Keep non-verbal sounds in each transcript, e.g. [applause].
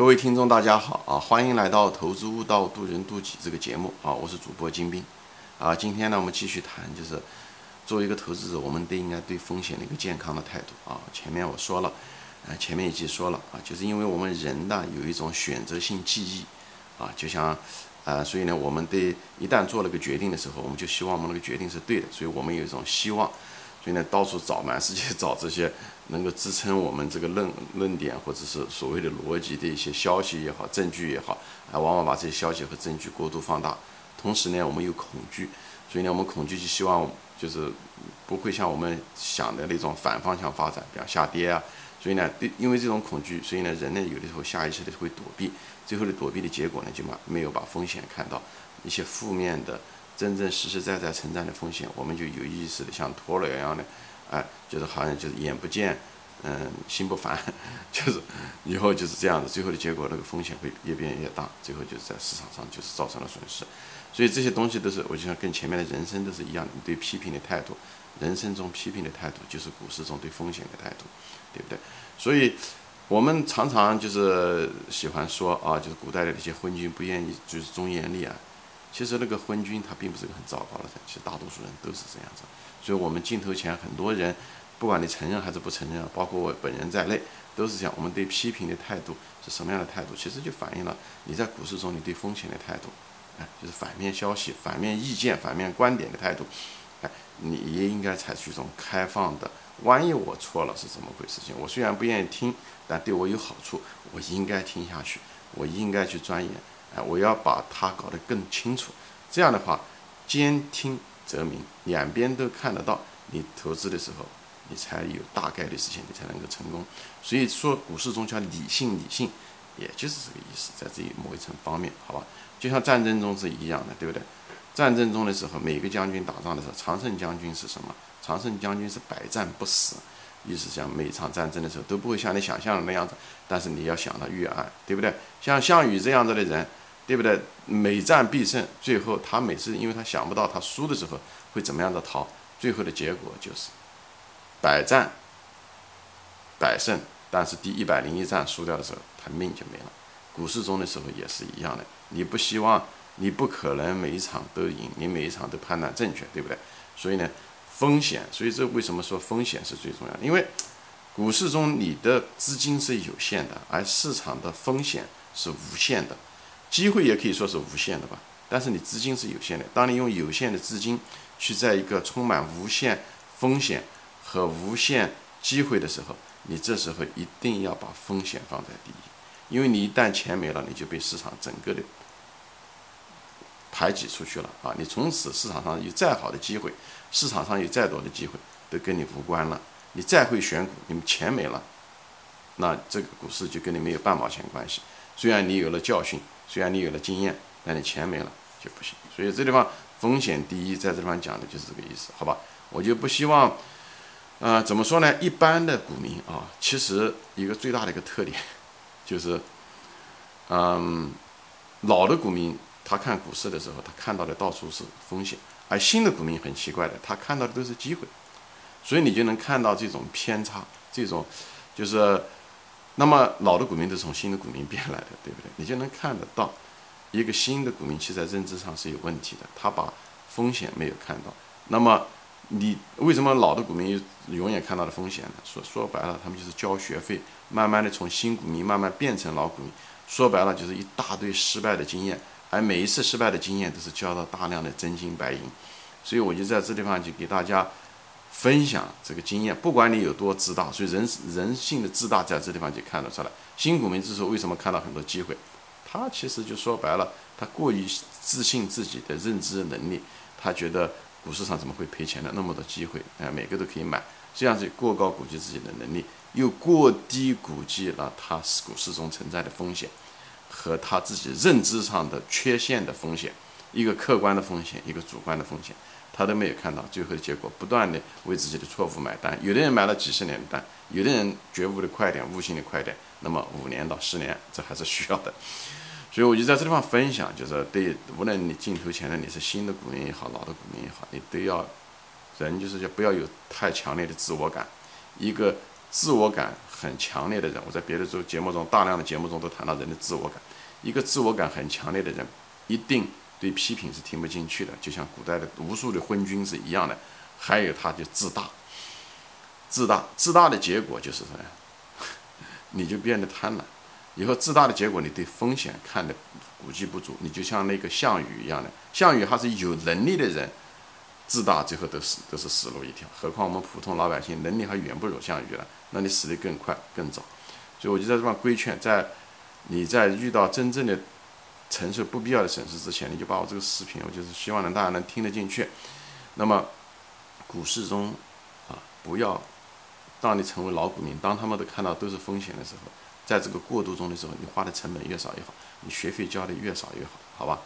各位听众，大家好啊！欢迎来到《投资悟道，渡人渡己》这个节目啊！我是主播金兵啊！今天呢，我们继续谈，就是作为一个投资者，我们都应该对风险的一个健康的态度啊！前面我说了，呃，前面已经说了啊，就是因为我们人呢有一种选择性记忆啊，就像啊，所以呢，我们对一旦做了个决定的时候，我们就希望我们那个决定是对的，所以我们有一种希望。所以呢，到处找满世界找这些能够支撑我们这个论论点或者是所谓的逻辑的一些消息也好、证据也好，啊，往往把这些消息和证据过度放大。同时呢，我们有恐惧，所以呢，我们恐惧就希望就是不会像我们想的那种反方向发展，比方下跌啊。所以呢，对，因为这种恐惧，所以呢，人呢有的时候下意识的会躲避，最后的躲避的结果呢，就把没有把风险看到一些负面的。真正实实在在存在的风险，我们就有意识的像鸵鸟一样的，哎，就是好像就是眼不见，嗯，心不烦，[laughs] 就是以后就是这样子，最后的结果那个风险会越变越大，最后就是在市场上就是造成了损失。所以这些东西都是，我就像跟前面的人生都是一样的，对批评的态度，人生中批评的态度就是股市中对风险的态度，对不对？所以我们常常就是喜欢说啊，就是古代的那些昏君不愿意就是忠言逆耳。其实那个昏君他并不是个很糟糕的人，其实大多数人都是这样子。所以，我们镜头前很多人，不管你承认还是不承认，包括我本人在内，都是这样。我们对批评的态度是什么样的态度？其实就反映了你在股市中你对风险的态度，哎，就是反面消息、反面意见、反面观点的态度，哎，你也应该采取一种开放的。万一我错了是怎么回事？情我虽然不愿意听，但对我有好处，我应该听下去，我应该去钻研。哎，我要把它搞得更清楚，这样的话，兼听则明，两边都看得到。你投资的时候，你才有大概率事情，你才能够成功。所以说，股市中叫理性，理性，也就是这个意思，在这一某一层方面，好吧？就像战争中是一样的，对不对？战争中的时候，每个将军打仗的时候，常胜将军是什么？常胜将军是百战不死。意思讲，每场战争的时候都不会像你想象的那样子，但是你要想到预案，对不对？像项羽这样子的人。对不对？每战必胜，最后他每次，因为他想不到他输的时候会怎么样的逃，最后的结果就是百战百胜。但是第一百零一战输掉的时候，他命就没了。股市中的时候也是一样的，你不希望，你不可能每一场都赢，你每一场都判断正确，对不对？所以呢，风险，所以这为什么说风险是最重要？因为股市中你的资金是有限的，而市场的风险是无限的。机会也可以说是无限的吧，但是你资金是有限的。当你用有限的资金去在一个充满无限风险和无限机会的时候，你这时候一定要把风险放在第一，因为你一旦钱没了，你就被市场整个的排挤出去了啊！你从此市场上有再好的机会，市场上有再多的机会都跟你无关了。你再会选股，你们钱没了，那这个股市就跟你没有半毛钱关系。虽然你有了教训。虽然你有了经验，但你钱没了就不行。所以这地方风险第一，在这地方讲的就是这个意思，好吧？我就不希望，呃，怎么说呢？一般的股民啊，其实一个最大的一个特点 [laughs] 就是，嗯，老的股民他看股市的时候，他看到的到处是风险，而新的股民很奇怪的，他看到的都是机会，所以你就能看到这种偏差，这种就是。那么老的股民都是从新的股民变来的，对不对？你就能看得到，一个新的股民其实在认知上是有问题的，他把风险没有看到。那么你为什么老的股民永远看到了风险呢？说 [laughs] 说白了，他们就是交学费，慢慢的从新股民慢慢变成老股民。说白了就是一大堆失败的经验，而每一次失败的经验都是交到大量的真金白银。所以我就在这地方就给大家。分享这个经验，不管你有多自大，所以人人性的自大在这地方就看得出来。新股民之所以为什么看到很多机会，他其实就说白了，他过于自信自己的认知能力，他觉得股市上怎么会赔钱的那么多机会，哎，每个都可以买，这样子过高估计自己的能力，又过低估计了他股市中存在的风险和他自己认知上的缺陷的风险，一个客观的风险，一个主观的风险。他都没有看到最后的结果，不断的为自己的错误买单。有的人买了几十年的单，有的人觉悟的快点，悟性的快点，那么五年到十年，这还是需要的。[laughs] 所以我就在这地方分享，就是对无论你镜头前的你是新的股民也好，老的股民也好，你都要人就是要不要有太强烈的自我感，一个自我感很强烈的人，我在别的节节目中大量的节目中都谈到人的自我感。一个自我感很强烈的人，一定对批评是听不进去的，就像古代的无数的昏君是一样的。还有他就自大，自大自大的结果就是什么呀？[laughs] 你就变得贪婪。以后自大的结果，你对风险看的估计不足，你就像那个项羽一样的。项羽他是有能力的人，自大最后都是都是死路一条。何况我们普通老百姓能力还远不如项羽了，那你死得更快更早。所以我就在这边规劝，在你在遇到真正的承受不必要的损失之前，你就把我这个视频，我就是希望能大家能听得进去。那么股市中啊，不要当你成为老股民，当他们都看到都是风险的时候。在这个过渡中的时候，你花的成本越少越好，你学费交的越少越好，好吧？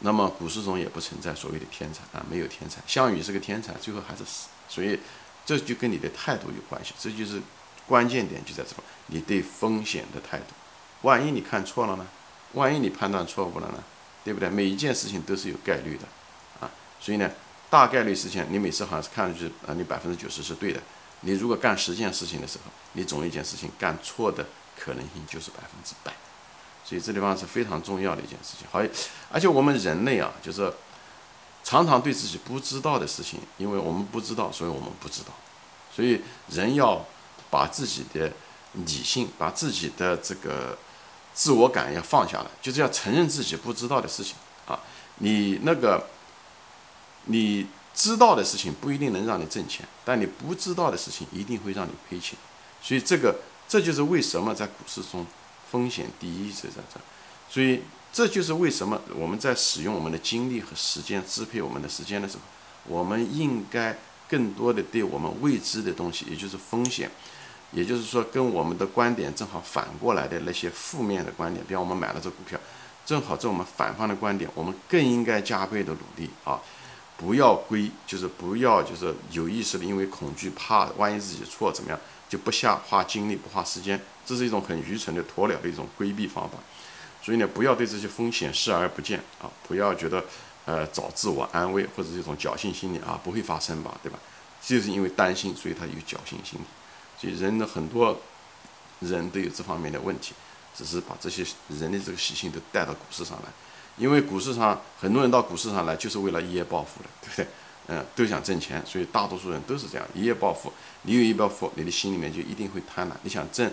那么股市中也不存在所谓的天才啊，没有天才。项羽是个天才，最后还是死，所以这就跟你的态度有关系，这就是关键点就在这，你对风险的态度。万一你看错了呢？万一你判断错误了呢？对不对？每一件事情都是有概率的啊，所以呢，大概率事情你每次好像是看上去啊，你百分之九十是对的，你如果干十件事情的时候，你总有一件事情干错的。可能性就是百分之百，所以这地方是非常重要的一件事情。好，而且我们人类啊，就是常常对自己不知道的事情，因为我们不知道，所以我们不知道。所以人要把自己的理性，把自己的这个自我感要放下来，就是要承认自己不知道的事情啊。你那个你知道的事情不一定能让你挣钱，但你不知道的事情一定会让你赔钱。所以这个。这就是为什么在股市中风险第一是在这，所以这就是为什么我们在使用我们的精力和时间支配我们的时间的时候，我们应该更多的对我们未知的东西，也就是风险，也就是说跟我们的观点正好反过来的那些负面的观点，比方我们买了这股票，正好这我们反方的观点，我们更应该加倍的努力啊，不要归，就是不要就是有意识的因为恐惧怕万一自己错怎么样。就不下花精力不花时间，这是一种很愚蠢的鸵鸟的一种规避方法。所以呢，不要对这些风险视而不见啊！不要觉得呃找自我安慰或者这种侥幸心理啊，不会发生吧，对吧？就是因为担心，所以他有侥幸心理。所以人的很多人都有这方面的问题，只是把这些人的这个习性都带到股市上来。因为股市上很多人到股市上来就是为了一夜暴富的，对不对？嗯，都想挣钱，所以大多数人都是这样一夜暴富。你有一暴富，你的心里面就一定会贪婪。你想挣，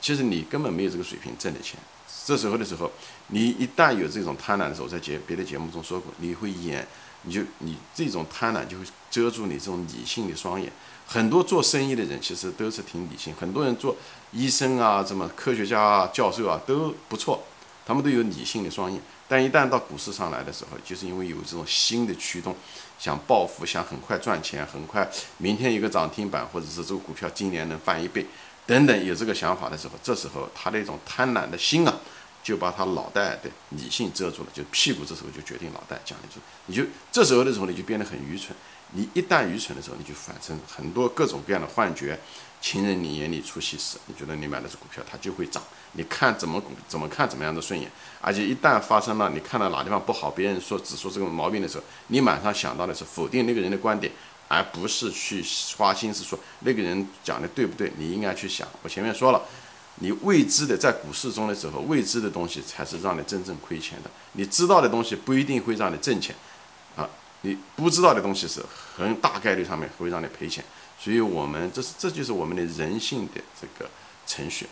其实你根本没有这个水平挣的钱。这时候的时候，你一旦有这种贪婪的时候，在节别的节目中说过，你会演，你就你这种贪婪就会遮住你这种理性的双眼。很多做生意的人其实都是挺理性，很多人做医生啊，什么科学家啊、教授啊都不错，他们都有理性的双眼。但一旦到股市上来的时候，就是因为有这种新的驱动。想暴富，想很快赚钱，很快明天有个涨停板，或者是这个股票今年能翻一倍，等等，有这个想法的时候，这时候他那种贪婪的心啊，就把他脑袋的理性遮住了，就屁股这时候就决定脑袋讲一句，你就这时候的时候你就变得很愚蠢。你一旦愚蠢的时候，你就产生很多各种各样的幻觉。情人你眼里出西施，你觉得你买的是股票，它就会涨。你看怎么怎么看怎么样的顺眼，而且一旦发生了，你看到哪地方不好，别人说只说这个毛病的时候，你马上想到的是否定那个人的观点，而不是去花心思说那个人讲的对不对。你应该去想，我前面说了，你未知的在股市中的时候，未知的东西才是让你真正亏钱的。你知道的东西不一定会让你挣钱，你不知道的东西是很大概率上面会让你赔钱。所以我们这是这就是我们的人性的这个程序。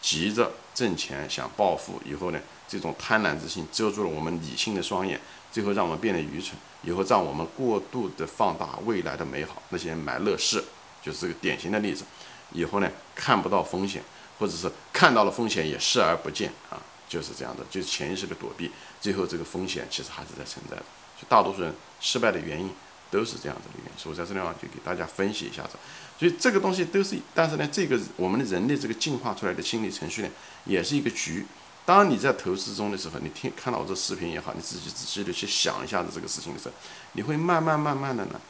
急着挣钱想暴富以后呢，这种贪婪之心遮住了我们理性的双眼，最后让我们变得愚蠢，以后让我们过度的放大未来的美好。那些买乐视就是这个典型的例子，以后呢看不到风险，或者是看到了风险也视而不见啊，就是这样的，就是潜意识的躲避，最后这个风险其实还是在存在的。大多数人失败的原因都是这样子的原因，所以在这地方就给大家分析一下子。所以这个东西都是，但是呢，这个我们的人类这个进化出来的心理程序呢，也是一个局。当你在投资中的时候，你听看到我这视频也好，你自己仔细的去想一下子这个事情的时候，你会慢慢慢慢的呢，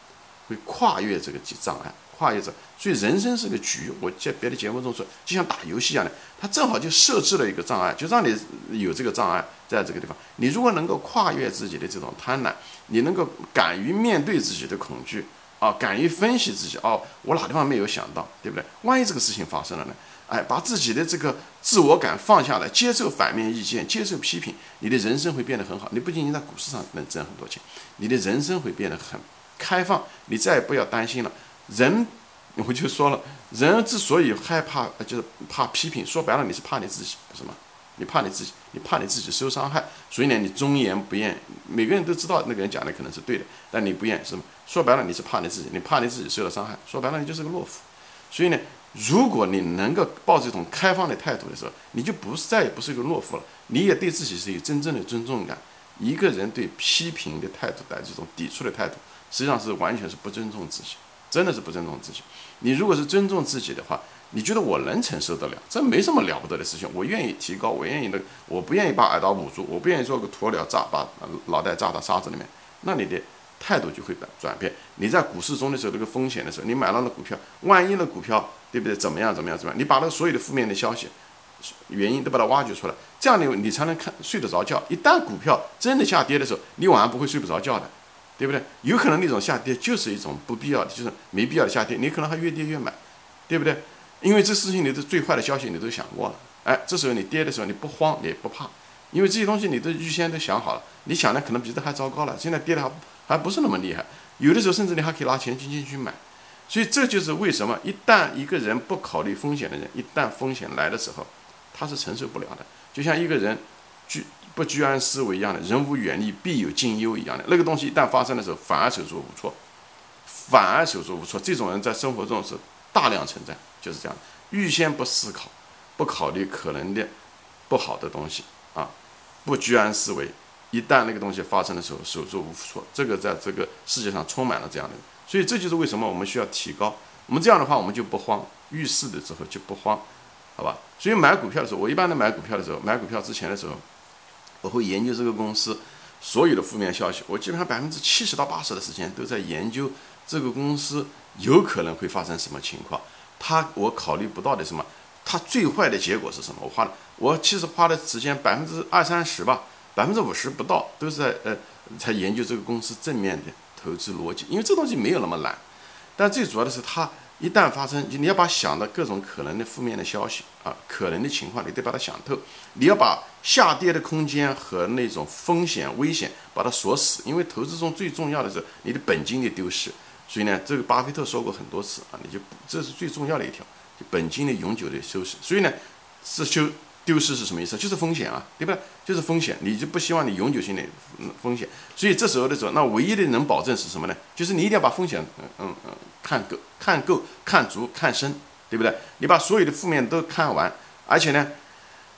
会跨越这个障碍，跨越者。所以人生是个局。我在别的节目中说，就像打游戏一样的，它正好就设置了一个障碍，就让你有这个障碍在这个地方。你如果能够跨越自己的这种贪婪，你能够敢于面对自己的恐惧。啊，敢于分析自己哦，我哪地方没有想到，对不对？万一这个事情发生了呢？哎，把自己的这个自我感放下来，接受反面意见，接受批评，你的人生会变得很好。你不仅仅在股市上能挣很多钱，你的人生会变得很开放。你再也不要担心了。人，我就说了，人之所以害怕，就是怕批评。说白了，你是怕你自己，不是吗？你怕你自己，你怕你自己受伤害，所以呢，你忠言不愿。每个人都知道那个人讲的可能是对的，但你不愿是吗？说白了，你是怕你自己，你怕你自己受到伤害。说白了，你就是个懦夫。所以呢。如果你能够抱着一种开放的态度的时候，你就不再也不是一个懦夫了。你也对自己是有真正的尊重感。一个人对批评的态度的这种抵触的态度，实际上是完全是不尊重自己，真的是不尊重自己。你如果是尊重自己的话，你觉得我能承受得了，这没什么了不得的事情。我愿意提高，我愿意的，我不愿意把耳朵捂住，我不愿意做个鸵鸟炸，把脑袋炸到沙子里面。那你的。态度就会转转变。你在股市中的时候，这个风险的时候，你买到了股票，万一那股票对不对？怎么样？怎么样？怎么样？你把那所有的负面的消息、原因都把它挖掘出来，这样你你才能看睡得着觉。一旦股票真的下跌的时候，你晚上不会睡不着觉的，对不对？有可能那种下跌就是一种不必要的，就是没必要的下跌，你可能还越跌越买，对不对？因为这事情你的最坏的消息你都想过了，哎，这时候你跌的时候你不慌也不怕，因为这些东西你都预先都想好了，你想的可能比这还糟糕了，现在跌的还。还不是那么厉害，有的时候甚至你还可以拿钱进进去买，所以这就是为什么一旦一个人不考虑风险的人，一旦风险来的时候，他是承受不了的。就像一个人居不居安思危一样的，人无远虑必有近忧一样的，那个东西一旦发生的时候，反而手足无措，反而手足无措。这种人在生活中是大量存在，就是这样，预先不思考，不考虑可能的不好的东西啊，不居安思危。一旦那个东西发生的时候，手足无措，这个在这个世界上充满了这样的人，所以这就是为什么我们需要提高。我们这样的话，我们就不慌，遇事的时候就不慌，好吧？所以买股票的时候，我一般的买股票的时候，买股票之前的时候，我会研究这个公司所有的负面消息。我基本上百分之七十到八十的时间都在研究这个公司有可能会发生什么情况，它我考虑不到的什么，它最坏的结果是什么？我花了，我其实花的时间百分之二三十吧。百分之五十不到都是在呃，才研究这个公司正面的投资逻辑，因为这东西没有那么难。但最主要的是，它一旦发生，就你要把想的各种可能的负面的消息啊，可能的情况，你得把它想透。你要把下跌的空间和那种风险危险把它锁死，因为投资中最重要的是你的本金的丢失。所以呢，这个巴菲特说过很多次啊，你就这是最重要的一条，就本金的永久的收拾。所以呢，是修。丢失是什么意思？就是风险啊，对不对？就是风险，你就不希望你永久性的风险。所以这时候的时候，那唯一的能保证是什么呢？就是你一定要把风险，嗯嗯嗯，看够、看够、看足、看深，对不对？你把所有的负面都看完，而且呢，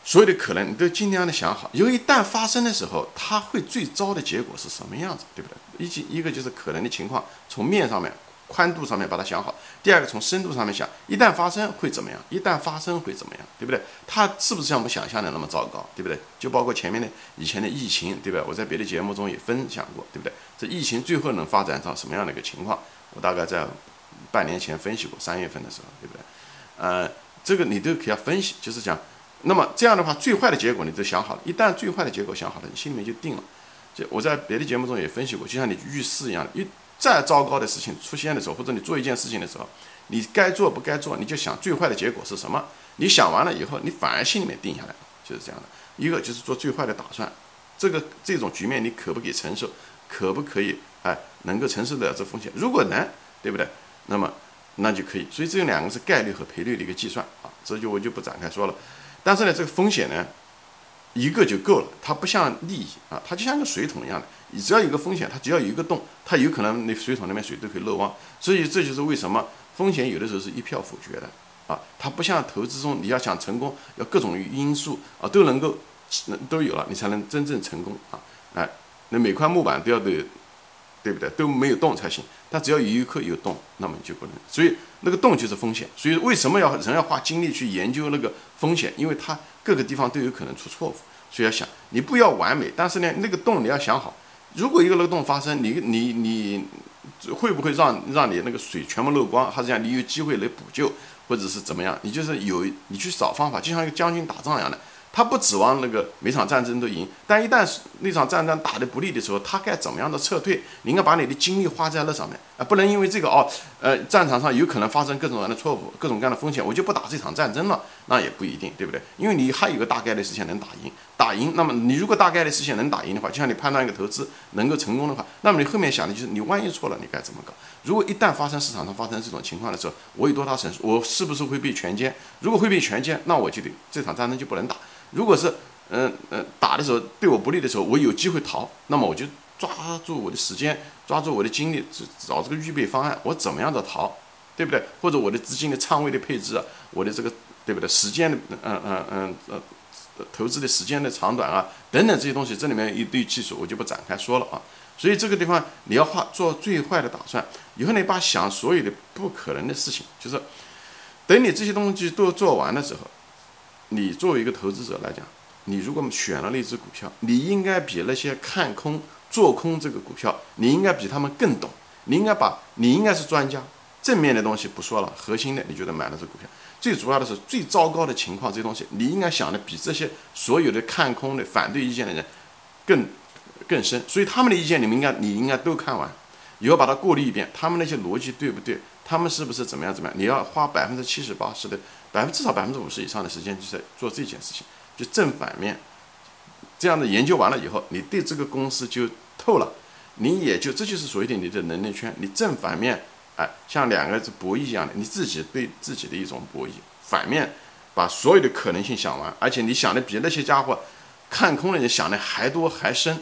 所有的可能你都尽量的想好。因为一旦发生的时候，它会最糟的结果是什么样子，对不对？一一个就是可能的情况，从面上面。宽度上面把它想好，第二个从深度上面想，一旦发生会怎么样？一旦发生会怎么样？对不对？它是不是像我们想象的那么糟糕？对不对？就包括前面的以前的疫情，对吧？我在别的节目中也分享过，对不对？这疫情最后能发展到什么样的一个情况？我大概在半年前分析过，三月份的时候，对不对？呃，这个你都可以要分析，就是讲，那么这样的话，最坏的结果你都想好了，一旦最坏的结果想好了，你心里面就定了。就我在别的节目中也分析过，就像你遇事一样，一。再糟糕的事情出现的时候，或者你做一件事情的时候，你该做不该做，你就想最坏的结果是什么？你想完了以后，你反而心里面定下来了，就是这样的。一个就是做最坏的打算，这个这种局面你可不可以承受？可不可以？哎，能够承受得了这风险？如果能，对不对？那么那就可以。所以这两个是概率和赔率的一个计算啊，这就我就不展开说了。但是呢，这个风险呢？一个就够了，它不像利益啊，它就像个水桶一样的，你只要有个风险，它只要有一个洞，它有可能那水桶里面水都可以漏光。所以这就是为什么风险有的时候是一票否决的啊，它不像投资中你要想成功，要各种因素啊都能够都有了，你才能真正成功啊。哎，那每块木板都要对，对不对？都没有洞才行。但只要有一颗有洞，那么你就不能。所以那个洞就是风险。所以为什么要人要花精力去研究那个风险？因为它。各个地方都有可能出错误，所以要想，你不要完美，但是呢，那个洞你要想好，如果一个漏洞发生，你你你会不会让让你那个水全部漏光，还是讲你有机会来补救，或者是怎么样？你就是有你去找方法，就像一个将军打仗一样的，他不指望那个每场战争都赢，但一旦那场战争打的不利的时候，他该怎么样的撤退？你应该把你的精力花在那上面啊，不能因为这个哦，呃，战场上有可能发生各种各样的错误，各种各样的风险，我就不打这场战争了，那也不一定，对不对？因为你还有个大概率事情能打赢，打赢，那么你如果大概率事情能打赢的话，就像你判断一个投资能够成功的话，那么你后面想的就是你万一错了，你该怎么搞？如果一旦发生市场上发生这种情况的时候，我有多大损失？我是不是会被全歼？如果会被全歼，那我就得这场战争就不能打。如果是嗯嗯打的时候对我不利的时候，我有机会逃，那么我就。抓住我的时间，抓住我的精力，找这个预备方案，我怎么样的逃，对不对？或者我的资金的仓位的配置啊，我的这个对不对？时间的，嗯嗯嗯呃，投资的时间的长短啊，等等这些东西，这里面一堆技术我就不展开说了啊。所以这个地方你要画做最坏的打算，以后你把想所有的不可能的事情，就是等你这些东西都做完的时候，你作为一个投资者来讲，你如果选了那只股票，你应该比那些看空。做空这个股票，你应该比他们更懂。你应该把，你应该是专家。正面的东西不说了，核心的，你觉得买了这股票，最主要的是最糟糕的情况，这些东西你应该想的比这些所有的看空的、反对意见的人更更深。所以他们的意见，你们应该，你应该都看完，以后把它过滤一遍，他们那些逻辑对不对？他们是不是怎么样怎么样？你要花百分之七十八十的，百分至少百分之五十以上的时间，就在做这件事情，就正反面。这样的研究完了以后，你对这个公司就透了，你也就这就是所谓的你的能力圈。你正反面，哎，像两个是博弈一样的，你自己对自己的一种博弈。反面，把所有的可能性想完，而且你想的比那些家伙看空的人想的还多还深。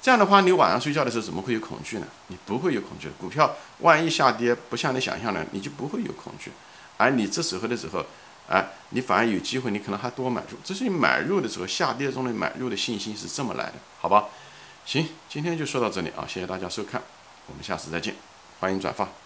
这样的话，你晚上睡觉的时候怎么会有恐惧呢？你不会有恐惧。股票万一下跌不像你想象的，你就不会有恐惧。而你这时候的时候。哎，你反而有机会，你可能还多买入。这是你买入的时候下跌中的买入的信心是这么来的，好吧？行，今天就说到这里啊，谢谢大家收看，我们下次再见，欢迎转发。